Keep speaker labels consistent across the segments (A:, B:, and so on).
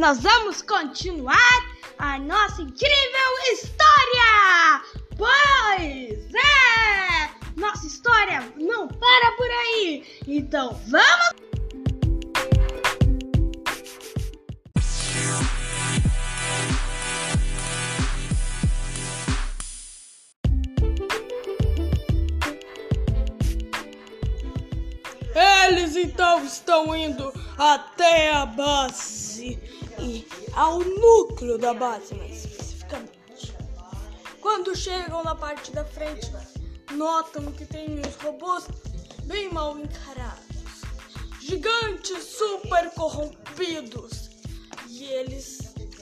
A: Nós vamos continuar a nossa incrível história! Pois é! Nossa história não para por aí! Então vamos!
B: Eles então estão indo até a base ao núcleo da base, mais especificamente. Quando chegam na parte da frente, notam que tem os robôs bem mal encarados, gigantes super corrompidos, e eles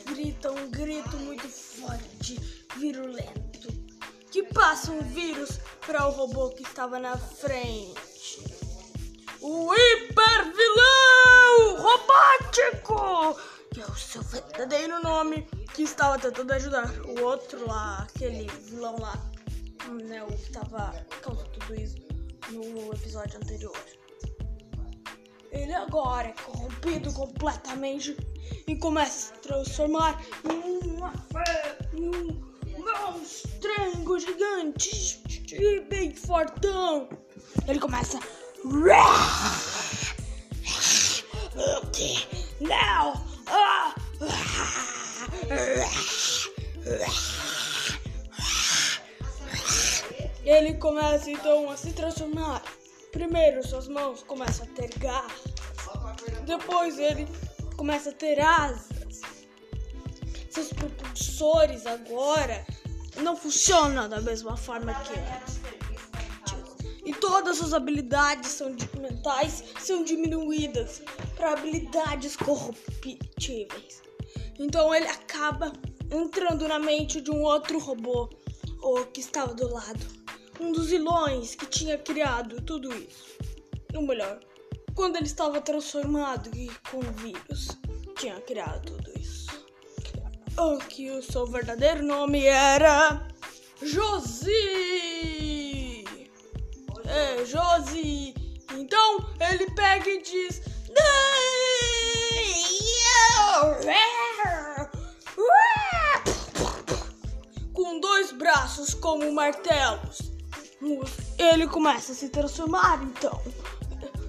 B: gritam um grito muito forte, virulento, que passa um vírus para o robô que estava na frente. O hiper vilão robótico, que é o seu verdadeiro nome, que estava tentando ajudar o outro lá, aquele vilão lá, né, o que estava causando tudo isso no episódio anterior. Ele agora é corrompido completamente e começa a se transformar em uma em um monstrengo gigante e bem fortão. Ele começa não! Ele começa então a se transformar. Primeiro suas mãos começam a ter garras. Depois ele começa a ter asas. Seus propulsores agora não funcionam da mesma forma que antes e todas as habilidades são mentais são diminuídas para habilidades corruptíveis. Então ele acaba entrando na mente de um outro robô ou que estava do lado, um dos vilões que tinha criado tudo isso. Ou melhor, quando ele estava transformado e com o vírus, tinha criado tudo isso. O que o seu verdadeiro nome era Josi. É, Josi. Então ele pega e diz: Com dois braços como martelos. Ele começa a se transformar então.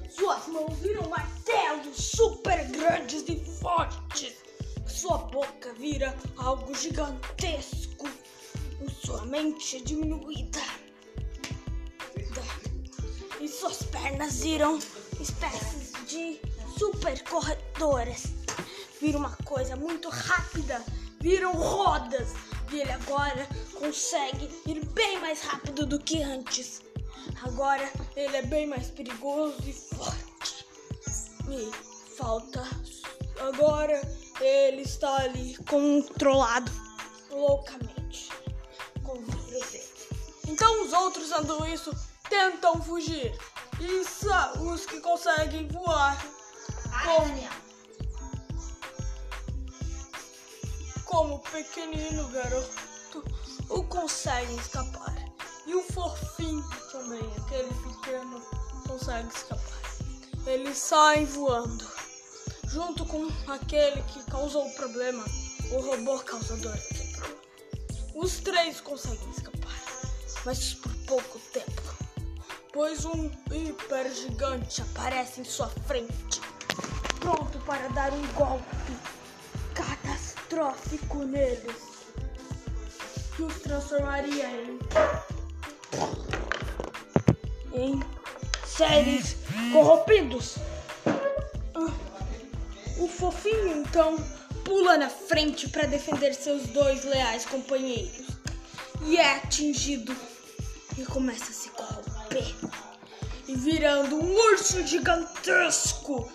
B: Suas mãos viram martelos super grandes e fortes. Sua boca vira algo gigantesco. Sua mente é diminuída e suas pernas viram espécies de super corredores. Viram uma coisa muito rápida, viram rodas. E ele agora consegue ir bem mais rápido do que antes. Agora ele é bem mais perigoso e forte. E falta. Agora ele está ali controlado loucamente com o vírus dele. Então os outros andam isso tentam fugir. Isso, os que conseguem voar. Como, como pequenino garoto, o conseguem escapar. E o fofinho também, aquele pequeno, consegue escapar. Eles saem voando, junto com aquele que causou o problema, o robô causador. Os três conseguem escapar, mas por pouco tempo pois um hiper gigante aparece em sua frente, pronto para dar um golpe catastrófico neles, que os transformaria em em seres corrompidos. O fofinho então pula na frente para defender seus dois leais companheiros e é atingido e começa a se corromper e virando um urso gigantesco.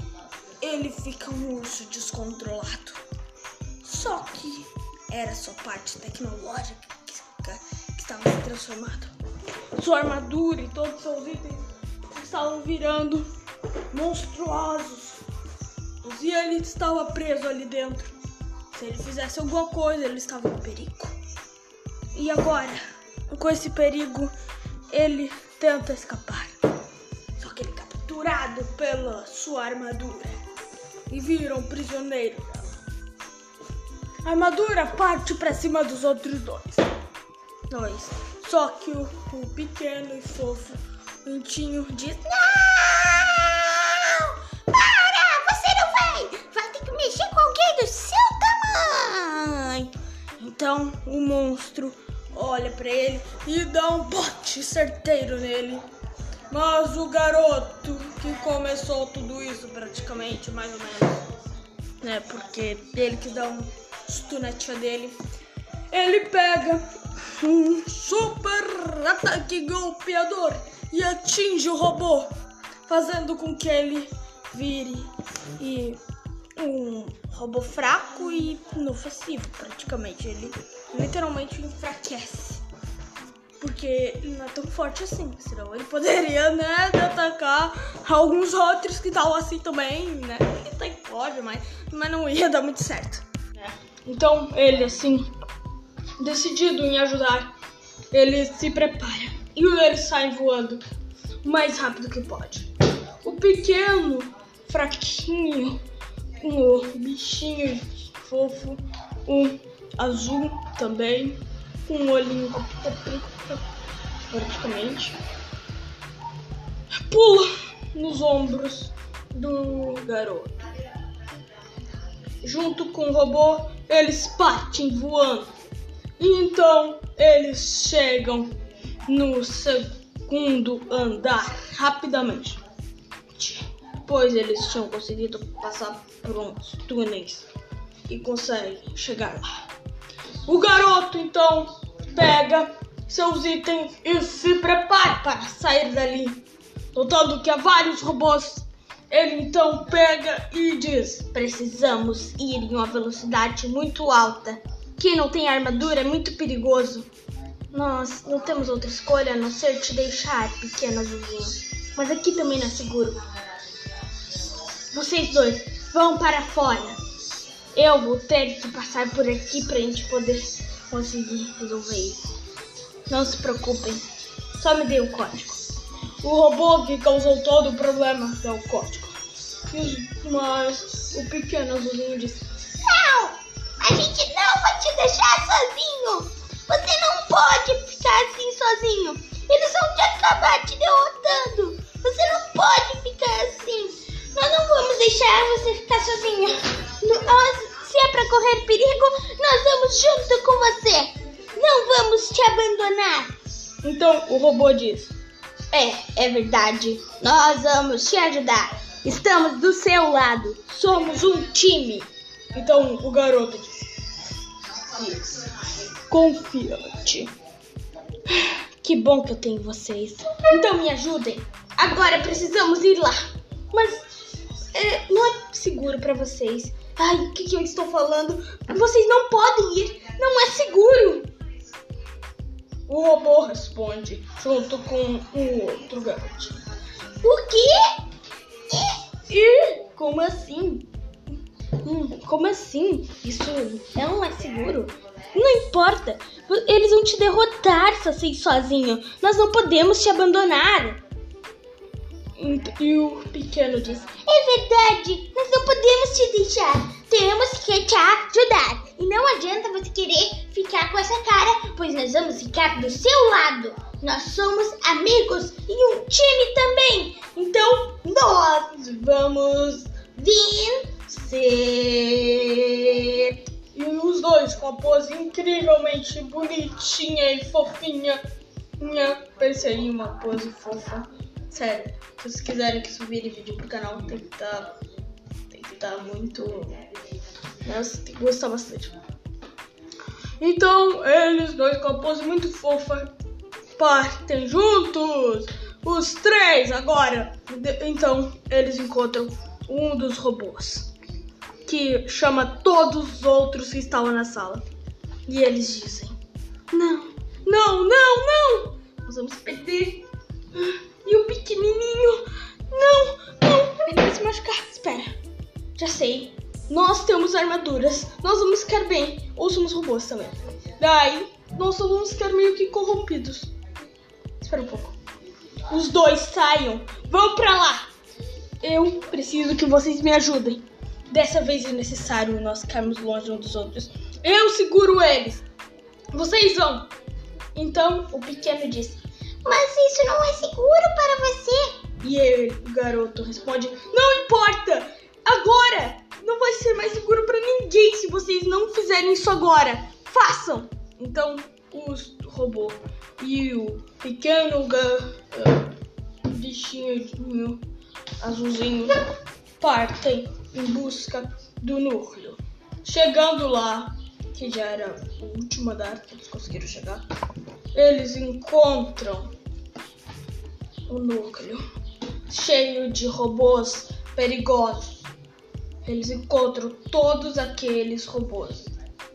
B: Ele fica um urso descontrolado. Só que era sua parte tecnológica que estava se transformando. Sua armadura e todos os seus itens estavam virando monstruosos. E ele estava preso ali dentro. Se ele fizesse alguma coisa, ele estava em perigo. E agora, com esse perigo, ele tenta escapar. Só que ele é capturado pela sua armadura. e viram prisioneiro dela. A armadura parte para cima dos outros dois. Dois. Só que o, o pequeno e fofo Pintinho diz:
C: Não! Para! Você não vai! Vai ter que mexer com alguém do seu tamanho!
B: Então o monstro olha para ele e dá um bote certeiro nele. Mas o garoto que começou tudo isso, praticamente, mais ou menos, né? Porque ele que dá um stunete dele, ele pega um super ataque golpeador e atinge o robô, fazendo com que ele vire e um robô fraco e inofensivo, praticamente. Ele literalmente enfraquece. Porque não é tão forte assim, senão ele poderia, né, atacar alguns outros que estavam assim também, né? Ele até pode, mas, mas não ia dar muito certo. Né? Então ele, assim, decidido em ajudar, ele se prepara e ele sai voando o mais rápido que pode. O pequeno, fraquinho, o bichinho fofo, o azul também, com um olhinho praticamente, pula nos ombros do garoto. Junto com o robô, eles partem voando. Então eles chegam no segundo andar rapidamente, pois eles tinham conseguido passar por uns túneis e conseguem chegar lá. O garoto então pega seus itens e se prepara para sair dali. Notando que há vários robôs, ele então pega e diz: Precisamos ir em uma velocidade muito alta. Quem não tem armadura é muito perigoso. Nós não temos outra escolha a não ser te deixar, pequeno azulzinho. Mas aqui também não é seguro. Vocês dois vão para fora. Eu vou ter que passar por aqui pra gente poder conseguir resolver isso. Não se preocupem, só me dê o código. O robô que causou todo o problema é o código. Mas o pequeno azulzinho disse:
C: Não! A gente não vai te deixar sozinho! Você não pode ficar assim sozinho. Eles vão te acabar te derrotando. Você não pode ficar assim. Nós não vamos deixar você ficar sozinho. Se é para correr perigo, nós vamos junto com você. Não vamos te abandonar.
B: Então o robô diz:
C: É, é verdade. Nós vamos te ajudar. Estamos do seu lado. Somos um time.
B: Então o garoto diz: confiante.
C: Que bom que eu tenho vocês. Então me ajudem. Agora precisamos ir lá. Mas é, não é seguro para vocês. Ai, o que, que eu estou falando? Vocês não podem ir. Não é seguro.
B: O robô responde junto com o outro garoto.
C: O quê?
B: E como assim?
C: Hum, como assim? Isso não é seguro? Não importa. Eles vão te derrotar ir sozinho. Nós não podemos te abandonar.
B: E o pequeno diz:
C: É verdade. Nós não podemos te deixar. Temos que te ajudar. E não adianta você querer ficar com essa cara, pois nós vamos ficar do seu lado. Nós somos amigos e um time também. Então nós vamos vencer.
B: E os dois com a pose incrivelmente bonitinha e fofinha. Minha, pense aí uma pose fofa. Sério, se vocês quiserem que vire vídeo pro canal, tem que. Tá, tem que tá muito. Tem que gostar bastante. Então, eles dois com a pose muito fofa partem juntos. Os três agora. Então, eles encontram um dos robôs que chama todos os outros que estavam na sala. E eles dizem: Não, não, não, não! Nós vamos perder. E o pequenininho? Não, não, ele vai se machucar. Espera, já sei. Nós temos armaduras, nós vamos ficar bem. Ou somos robôs também. Daí, nós vamos ficar meio que corrompidos. Espera um pouco. Os dois saiam, vão pra lá. Eu preciso que vocês me ajudem. dessa vez é necessário nós ficarmos longe uns dos outros. Eu seguro eles. Vocês vão. Então o pequeno disse:
C: Mas isso não é seguro para você.
B: E ele, o garoto responde: Não importa! Agora! Não vai ser mais seguro para ninguém se vocês não fizerem isso agora. Façam! Então, os robô e o pequeno ga, bichinho azulzinho partem em busca do núcleo. Chegando lá, que já era a última data que eles conseguiram chegar, eles encontram o núcleo cheio de robôs perigosos. Eles encontram todos aqueles robôs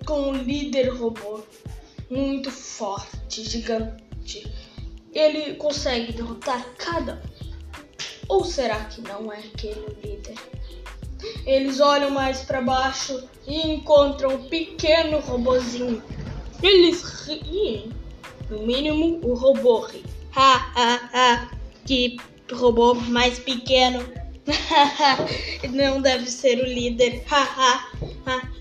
B: com um líder robô muito forte, gigante. Ele consegue derrotar cada um. Ou será que não é aquele o líder? Eles olham mais para baixo e encontram um pequeno robozinho. Eles riem. No mínimo, o robô ri. Ha, ha, ha. Que robô mais pequeno. Não deve ser o líder.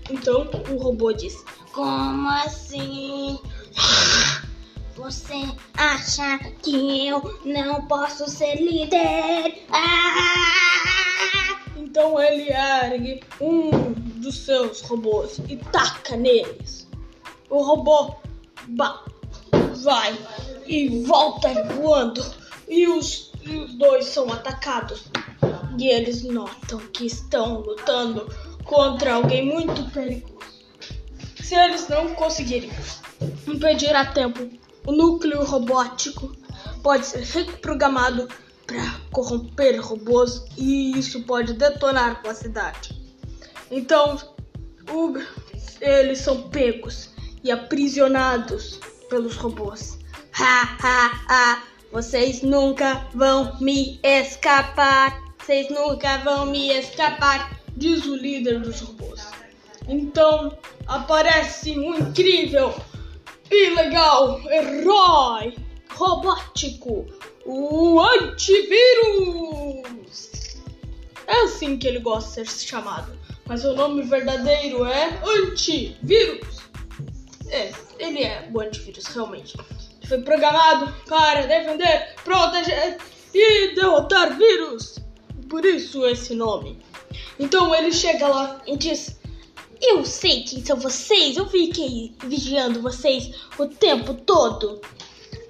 B: Então o robô diz:
C: Como assim? Você acha que eu não posso ser líder?
B: Então ele ergue um dos seus robôs e taca neles. O robô vai e volta voando e os, e os dois são atacados. E eles notam que estão lutando contra alguém muito perigoso. Se eles não conseguirem impedir a tempo, o núcleo robótico pode ser reprogramado para corromper robôs e isso pode detonar com a cidade. Então, o, eles são pegos e aprisionados pelos robôs. Ha, ha, ha! Vocês nunca vão me escapar! Vocês nunca vão me escapar! Diz o líder dos robôs. Então aparece um incrível e legal herói robótico, o antivírus. É assim que ele gosta de ser chamado, mas o nome verdadeiro é antivírus. É, ele é o antivírus, realmente. Foi programado para defender, proteger e derrotar vírus. Por isso esse nome. Então ele chega lá e diz: Eu sei quem são vocês, eu fiquei vigiando vocês o tempo todo.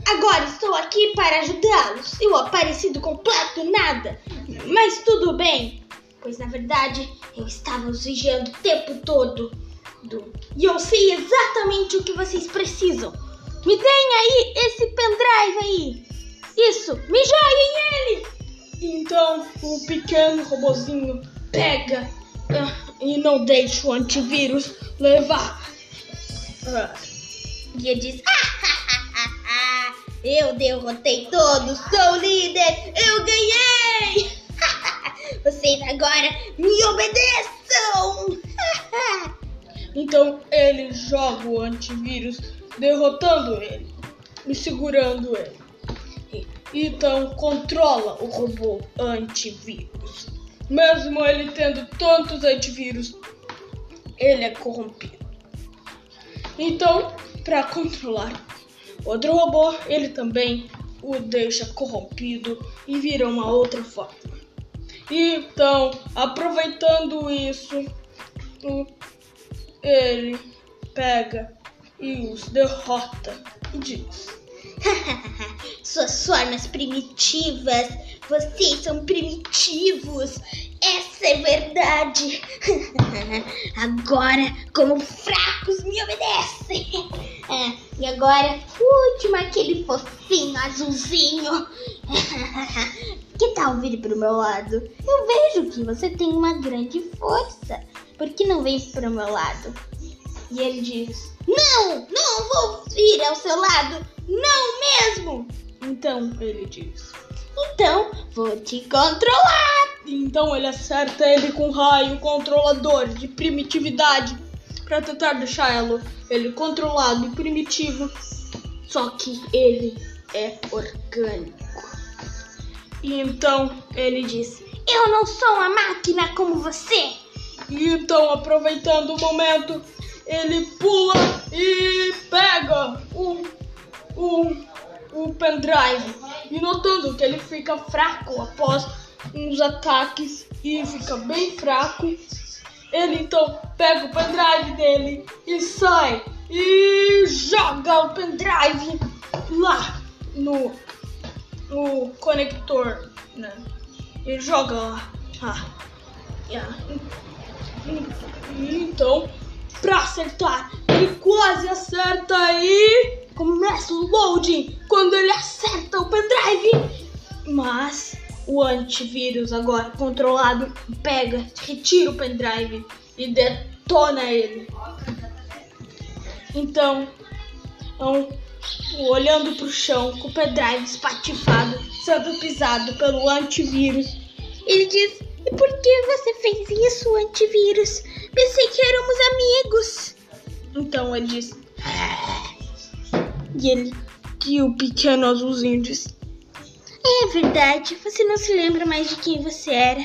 B: Agora estou aqui para ajudá-los. Eu apareci do completo nada. Mas tudo bem, pois na verdade eu estava os vigiando o tempo todo. Do... E eu sei exatamente o que vocês precisam. Me deem aí esse pendrive aí. Isso, me joguem ele. Então o pequeno robozinho pega uh, e não deixa o antivírus levar. Uh,
C: e ele diz: Eu derrotei todos, sou líder, eu ganhei! Vocês agora me obedeçam!
B: então ele joga o antivírus, derrotando ele e segurando ele. Então controla o robô antivírus. Mesmo ele tendo tantos antivírus, ele é corrompido. Então, para controlar outro robô, ele também o deixa corrompido e vira uma outra forma. Então, aproveitando isso, ele pega e os derrota e diz:
C: Suas formas primitivas, vocês são primitivos. Essa é verdade. agora, como fracos, me obedecem. É, e agora, último, aquele fofinho azulzinho. que tal vir pro meu lado? Eu vejo que você tem uma grande força. Por que não vem pro meu lado? E ele diz: Não, não vou vir ao seu lado. Não mesmo.
B: Então ele diz:
C: Então vou te controlar.
B: Então ele acerta ele com um raio controlador de primitividade para tentar deixá-lo ele controlado e primitivo. Só que ele é orgânico. E então ele diz:
C: Eu não sou uma máquina como você.
B: E então, aproveitando o momento, ele pula e pega o, o, o pendrive. E notando que ele fica fraco após uns ataques e fica bem fraco, ele então pega o pendrive dele e sai e joga o pendrive lá no, no conector, né? Ele joga lá. Ah, yeah. Então, pra acertar, ele quase acerta e começa o loading quando ele acerta o pendrive. Mas o antivírus agora controlado pega, retira o pendrive e detona ele. Então, então olhando para o chão com o pendrive espatifado, sendo pisado pelo antivírus,
C: ele diz: E por que você fez isso, antivírus? Pensei que éramos amigos.
B: Então ele diz: E ele, que o pequeno azulzinho disse:
C: É verdade, você não se lembra mais de quem você era.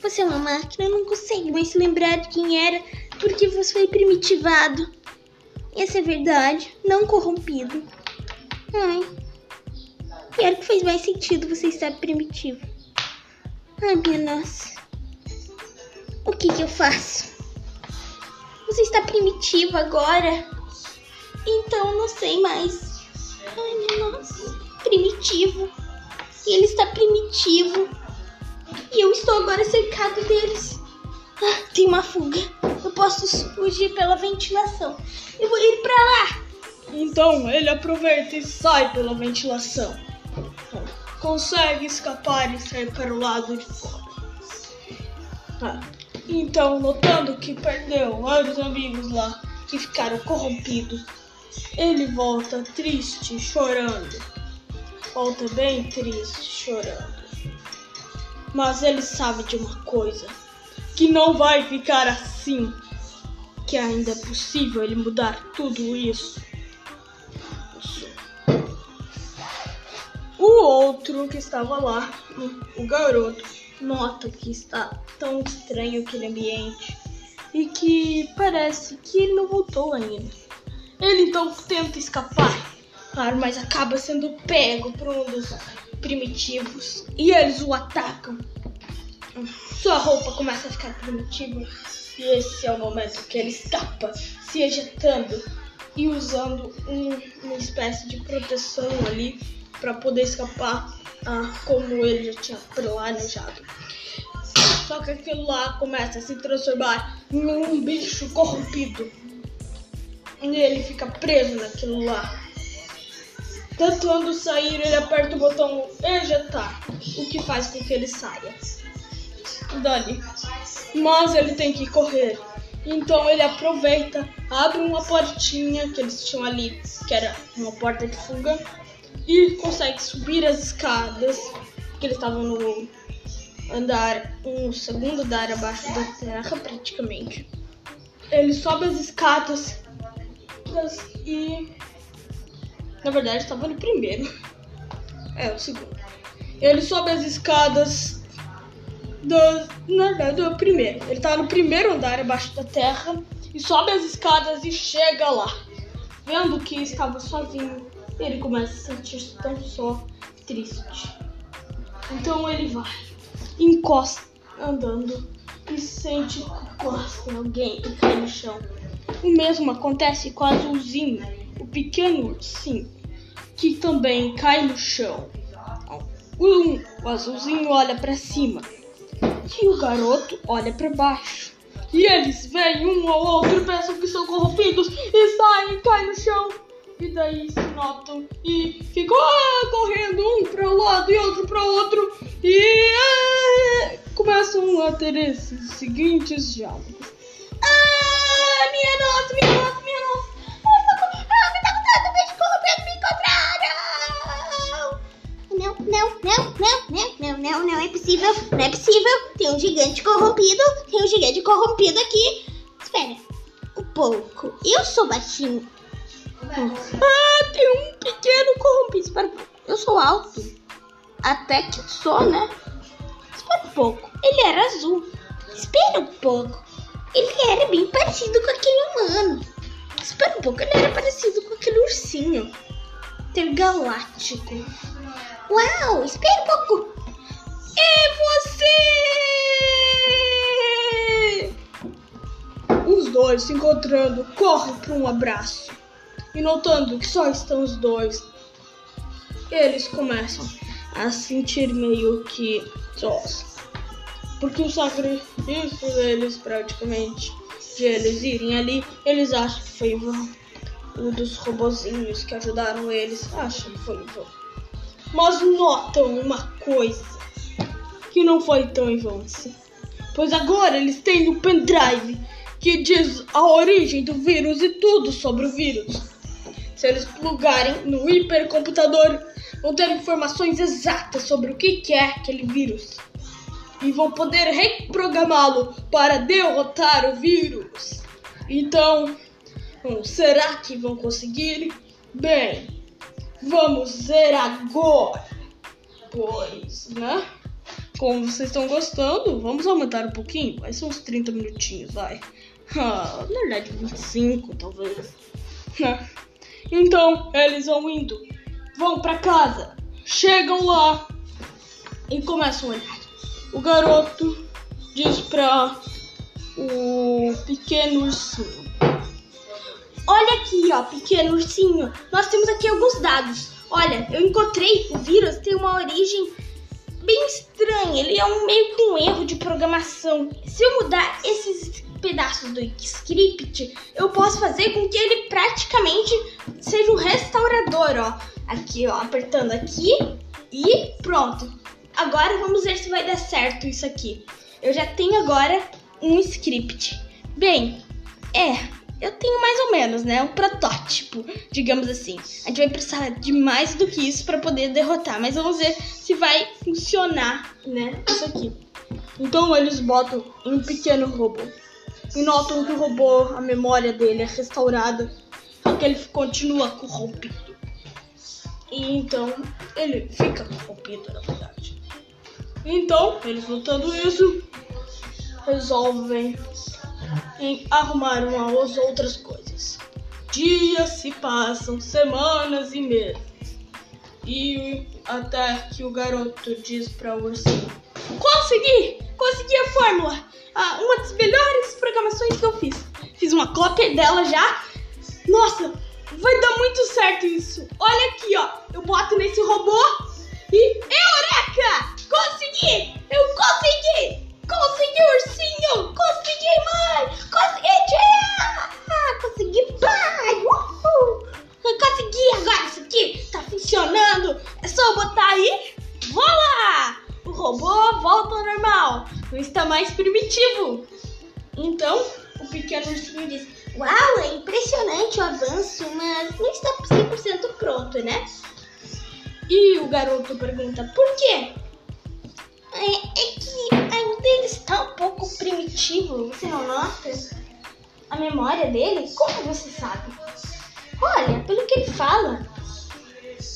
C: Você é uma máquina, não consegue mais se lembrar de quem era porque você foi primitivado. Essa é verdade, não corrompido. Ai, pior que faz mais sentido você estar primitivo. Ai, minha nossa. O que que eu faço? Você está primitivo agora? Então não sei mais. Ai, minha nossa. Primitivo. E ele está primitivo. E eu estou agora cercado deles. Ah, tem uma fuga. Eu posso fugir pela ventilação. Eu vou ir pra lá.
B: Então ele aproveita e sai pela ventilação. Consegue escapar e sair para o lado de fora. Ah, Então, notando que perdeu vários amigos lá que ficaram corrompidos, ele volta triste, chorando. Volta bem triste, chorando. Mas ele sabe de uma coisa: que não vai ficar assim. Que ainda é possível ele mudar tudo isso. O outro que estava lá, o garoto, nota que está tão estranho aquele ambiente e que parece que ele não voltou ainda. Ele então tenta escapar, claro, mas acaba sendo pego por um dos primitivos e eles o atacam. Sua roupa começa a ficar primitiva e esse é o momento que ele escapa, se ejetando e usando um- uma espécie de proteção ali para poder escapar, ah, como ele já tinha planejado. Só que aquilo lá começa a se transformar em um bicho corrompido. E ele fica preso naquilo lá. Tentando sair, ele aperta o botão ejetar, o que faz com que ele saia dali. Mas ele tem que correr. Então ele aproveita, abre uma portinha que eles tinham ali, que era uma porta de fuga, e consegue subir as escadas, que eles estavam no andar, um segundo andar abaixo da terra, praticamente. Ele sobe as escadas das- e. Na verdade, estava no primeiro. É, o segundo. Ele sobe as escadas do, na verdade, do primeiro. Ele tá no primeiro andar abaixo da terra e sobe as escadas e chega lá. Vendo que estava sozinho, ele começa a sentir-se tão só, triste. Então ele vai, encosta andando e sente que alguém e cai no chão. O mesmo acontece com o azulzinho, o pequeno ursinho, que também cai no chão. Um, o azulzinho olha para cima e o garoto olha para baixo. E eles veem um ao outro pensam que são corrompidos e saem e caem no chão. E daí se notam e ficam ah, correndo um para um lado e outro para outro. E ah, começam a ter esses seguintes diálogos.
C: Ah, minha nossa, minha nossa, minha nossa. Ah, me tá contando, bicho corrompido me encontraram. Não, não, não, não, não, não, não, não é possível, não é possível. Tem um gigante corrompido, tem um gigante corrompido aqui. Espera, um pouco. Eu sou baixinho. Ah, tem um pequeno corrompido. Pouco. Eu sou alto. Até que sou, né? Espera um pouco. Ele era azul. Espera um pouco. ele era bem parecido com aquele humano. Espera um pouco, ele era parecido com aquele ursinho intergaláctico. Uau, espera um pouco.
B: E você? Os dois se encontrando correm para um abraço. E notando que só estão os dois, eles começam a sentir meio que sós. Porque o sacrifício deles, praticamente, de eles irem ali, eles acham que foi vão. O dos robozinhos que ajudaram eles acham que foi em vão. Mas notam uma coisa que não foi tão em vão assim. Pois agora eles têm o pendrive que diz a origem do vírus e tudo sobre o vírus. Se eles plugarem no hipercomputador, vão ter informações exatas sobre o que é aquele vírus. E vão poder reprogramá-lo para derrotar o vírus. Então, hum, será que vão conseguir? Bem, vamos ver agora. Pois, né? Como vocês estão gostando, vamos aumentar um pouquinho. Vai ser uns 30 minutinhos, vai. Ah, na verdade, 25 talvez. Então, eles vão indo, vão para casa, chegam lá e começam a olhar. O garoto diz pra o pequeno ursinho:
A: Olha aqui, ó, pequeno ursinho. Nós temos aqui alguns dados. Olha, eu encontrei o vírus tem uma origem bem estranha. Ele é um meio que um erro de programação. Se eu mudar esses pedaços do script, eu posso fazer com que ele praticamente seja um restaurador, ó. Aqui, ó, apertando aqui e pronto. Agora vamos ver se vai dar certo isso aqui. Eu já tenho agora um script. Bem, é, eu tenho mais ou menos, né? Um protótipo, digamos assim. A gente vai precisar de mais do que isso para poder derrotar, mas vamos ver se vai funcionar, né? Isso aqui.
B: Então eles botam um pequeno robô. E notam que o robô, a memória dele é restaurada, só que ele continua corrompido. E então ele fica corrompido, na verdade. Então, eles notando isso, resolvem em arrumar umas outras coisas. Dias se passam, semanas e meses. E até que o garoto diz para o ursinho:
A: Consegui! Consegui a fórmula! Ah, uma das melhores programações que eu fiz. Fiz uma cópia dela já. Nossa, vai dar muito certo isso. Olha aqui, ó. Eu boto nesse robô e. Eureka! Consegui! Eu consegui! Consegui, ursinho! Consegui, mãe! Consegui, tia! Consegui, pai! Uhul! Consegui agora isso aqui! Tá funcionando! É só botar aí. Voa! O robô volta ao normal. Não está mais primitivo.
C: Então, o pequeno ursinho diz: Uau, é impressionante o avanço, mas não está 100% pronto, né?
A: E o garoto pergunta: Por quê?
C: É, é que ainda ele está um pouco primitivo, você não nota? A memória dele? Como você sabe? Olha, pelo que ele fala.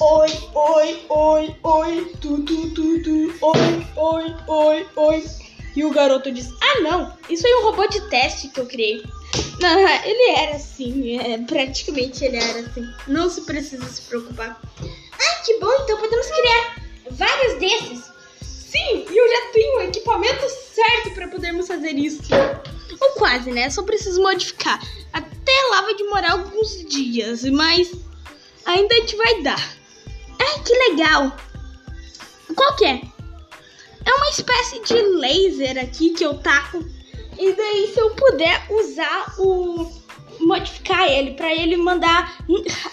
B: Oi, oi, oi, oi, tu, tu, tu, tu, oi, oi, oi, oi. E o garoto diz:
A: Ah, não, isso é um robô de teste que eu criei. Não, ele era assim, é, praticamente ele era assim. Não se precisa se preocupar.
C: Ah, que bom, então podemos criar vários desses.
A: Sim, e eu já tenho o equipamento certo para podermos fazer isso. Ou quase, né? Só preciso modificar. Até lá vai demorar alguns dias, mas ainda a gente vai dar. Ai, que legal! Qual que é? É uma espécie de laser aqui que eu taco. E daí, se eu puder usar o. modificar ele para ele mandar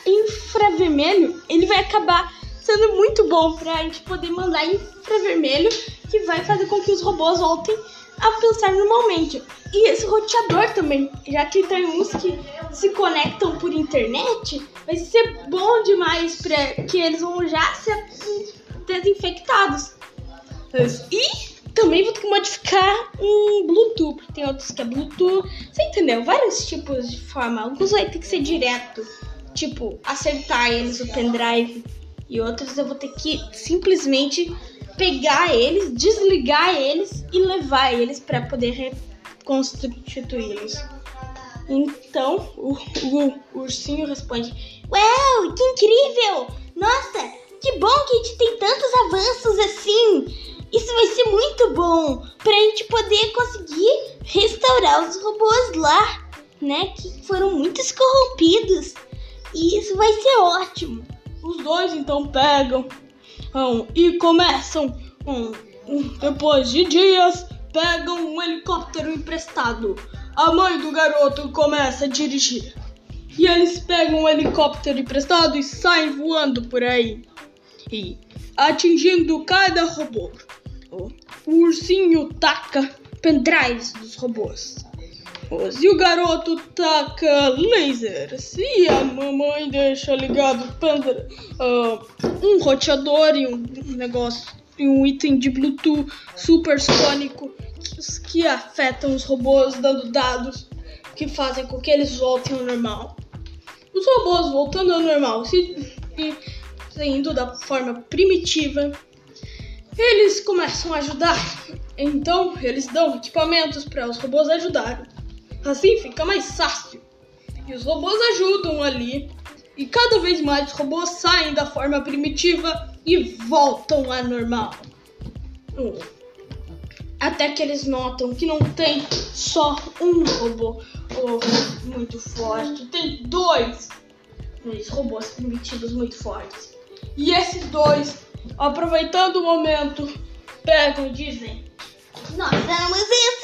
A: infravermelho, ele vai acabar sendo muito bom pra gente poder mandar infravermelho, que vai fazer com que os robôs voltem a pensar normalmente. E esse roteador também, já que tem uns que se conectam por internet, vai ser bom demais para que eles vão já ser desinfectados. E também vou ter que modificar um Bluetooth, porque tem outros que é Bluetooth. Você entendeu? Vários tipos de forma. Alguns vai ter que ser direto, tipo, acertar eles o pendrive. E outros eu vou ter que simplesmente pegar eles, desligar eles e levar eles para poder constituí-los. Então o, o, o ursinho responde:
C: Uau, que incrível! Nossa, que bom que a gente tem tantos avanços assim! Isso vai ser muito bom pra gente poder conseguir restaurar os robôs lá, né? Que foram muito corrompidos. E isso vai ser ótimo.
B: Os dois então pegam um, e começam, um, um, depois de dias, pegam um helicóptero emprestado. A mãe do garoto começa a dirigir. E eles pegam um helicóptero emprestado e saem voando por aí. E atingindo cada robô. O, ursinho taca pendrives dos robôs. E o garoto taca lasers. E a mamãe deixa ligado uh, um roteador e um negócio e um item de Bluetooth supersônico que, que afetam os robôs, dando dados que fazem com que eles voltem ao normal. Os robôs voltando ao normal, se, e indo da forma primitiva, eles começam a ajudar. Então, eles dão equipamentos para os robôs ajudarem. Assim fica mais fácil. E os robôs ajudam ali. E cada vez mais os robôs saem da forma primitiva e voltam à normal. Hum. Até que eles notam que não tem só um robô oh, muito forte, tem dois, dois robôs primitivos muito fortes. E esses dois, aproveitando o momento, pegam e dizem:
C: Nós vamos vencer!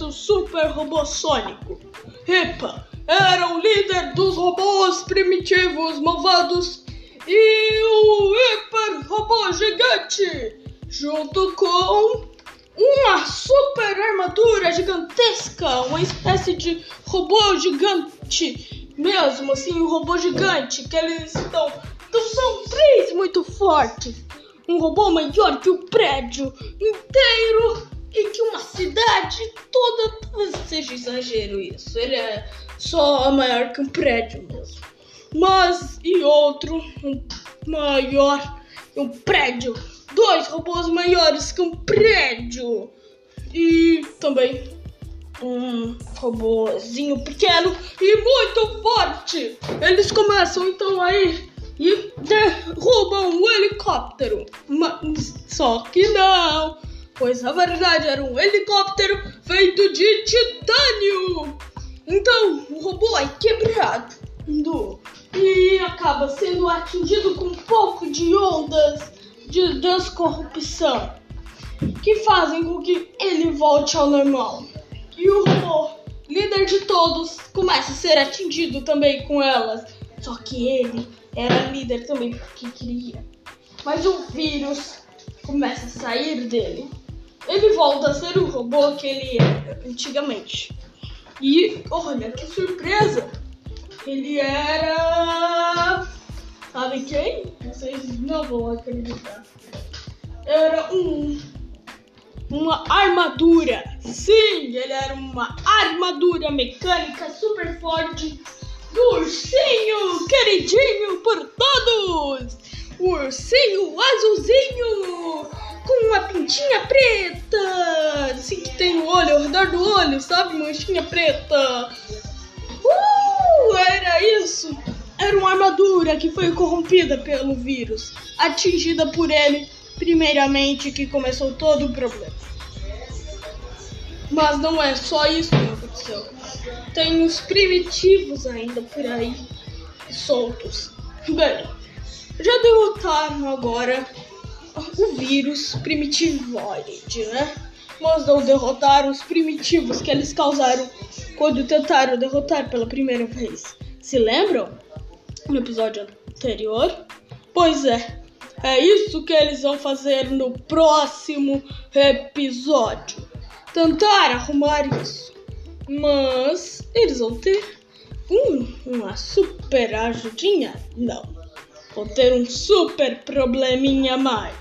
B: Seu super robô sônico. Ripa era o líder dos robôs primitivos malvados e o hiper robô gigante, junto com uma super armadura gigantesca, uma espécie de robô gigante, mesmo assim, um robô gigante que eles estão. Então são três muito fortes. Um robô maior que o prédio inteiro e que uma cidade toda seja exagero isso. Ele é só maior que um prédio mesmo. Mas e outro um maior que um prédio. Dois robôs maiores que um prédio. E também um robôzinho pequeno e muito forte. Eles começam então aí e derrubam o helicóptero. Mas, só que não pois na verdade era um helicóptero feito de titânio. Então o robô é quebrado e acaba sendo atingido com um pouco de ondas de descorrupção que fazem com que ele volte ao normal. E o robô, líder de todos, começa a ser atingido também com elas. Só que ele era líder também porque queria. Mas o vírus começa a sair dele ele volta a ser o robô que ele era antigamente. E olha que surpresa! Ele era. Sabe quem? Vocês não vão acreditar. Era um. Uma armadura. Sim, ele era uma armadura mecânica super forte do ursinho queridinho por todos! O ursinho azulzinho! Com uma pintinha preta, assim que tem no olho, ao redor do olho, sabe? Manchinha preta. Uh, era isso. Era uma armadura que foi corrompida pelo vírus, atingida por ele, primeiramente, que começou todo o problema. Mas não é só isso que aconteceu. Tem os primitivos ainda por aí, soltos. Bem, já derrotaram agora o vírus primitivoide, né? Mas não derrotaram os primitivos que eles causaram quando tentaram derrotar pela primeira vez. Se lembram? No episódio anterior? Pois é, é isso que eles vão fazer no próximo episódio. Tentar arrumar isso. Mas eles vão ter um, uma super ajudinha? Não. Vão ter um super probleminha mais.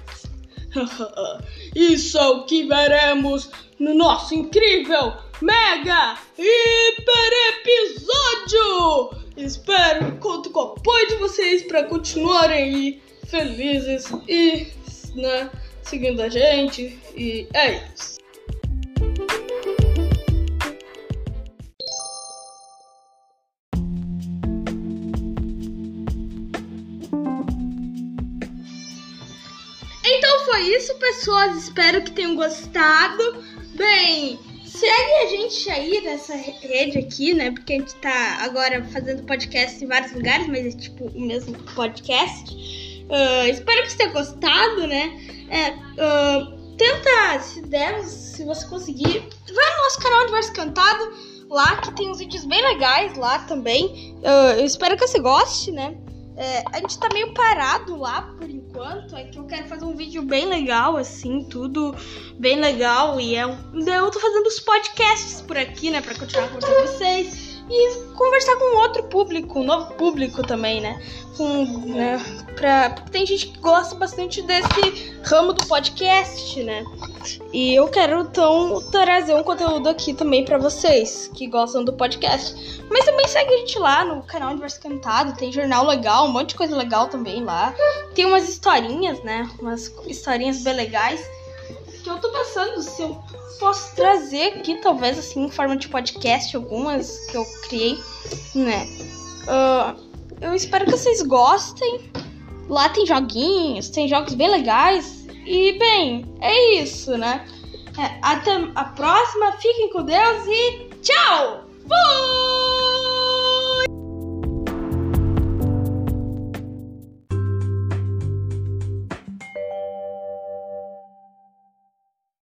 B: Isso é o que veremos no nosso incrível, mega, hiper episódio! Espero conto com o apoio de vocês para continuarem aí felizes e né, seguindo a gente. E é isso.
A: Isso, pessoas. Espero que tenham gostado. Bem, segue a gente aí nessa rede aqui, né? Porque a gente tá agora fazendo podcast em vários lugares, mas é tipo o mesmo podcast. Uh, espero que você tenha gostado, né? É, uh, tenta, se der, se você conseguir, vai no nosso canal Universo Cantado lá, que tem uns vídeos bem legais lá também. Uh, eu espero que você goste, né? É, a gente tá meio parado lá por enquanto. É que eu quero fazer um vídeo bem legal, assim, tudo bem legal. E é um, eu tô fazendo os podcasts por aqui, né? Pra continuar com vocês. E conversar com outro público, um novo público também, né? Com, né pra, porque tem gente que gosta bastante desse ramo do podcast, né? E eu quero então trazer um conteúdo aqui também para vocês que gostam do podcast. Mas também segue a gente lá no canal Universo Cantado, tem jornal legal, um monte de coisa legal também lá. Tem umas historinhas, né? Umas historinhas bem legais. Que eu tô pensando se eu posso trazer aqui, talvez assim, em forma de podcast, algumas que eu criei, né? Uh, eu espero que vocês gostem. Lá tem joguinhos, tem jogos bem legais. E, bem, é isso, né? É, até a próxima, fiquem com Deus e tchau! Fui!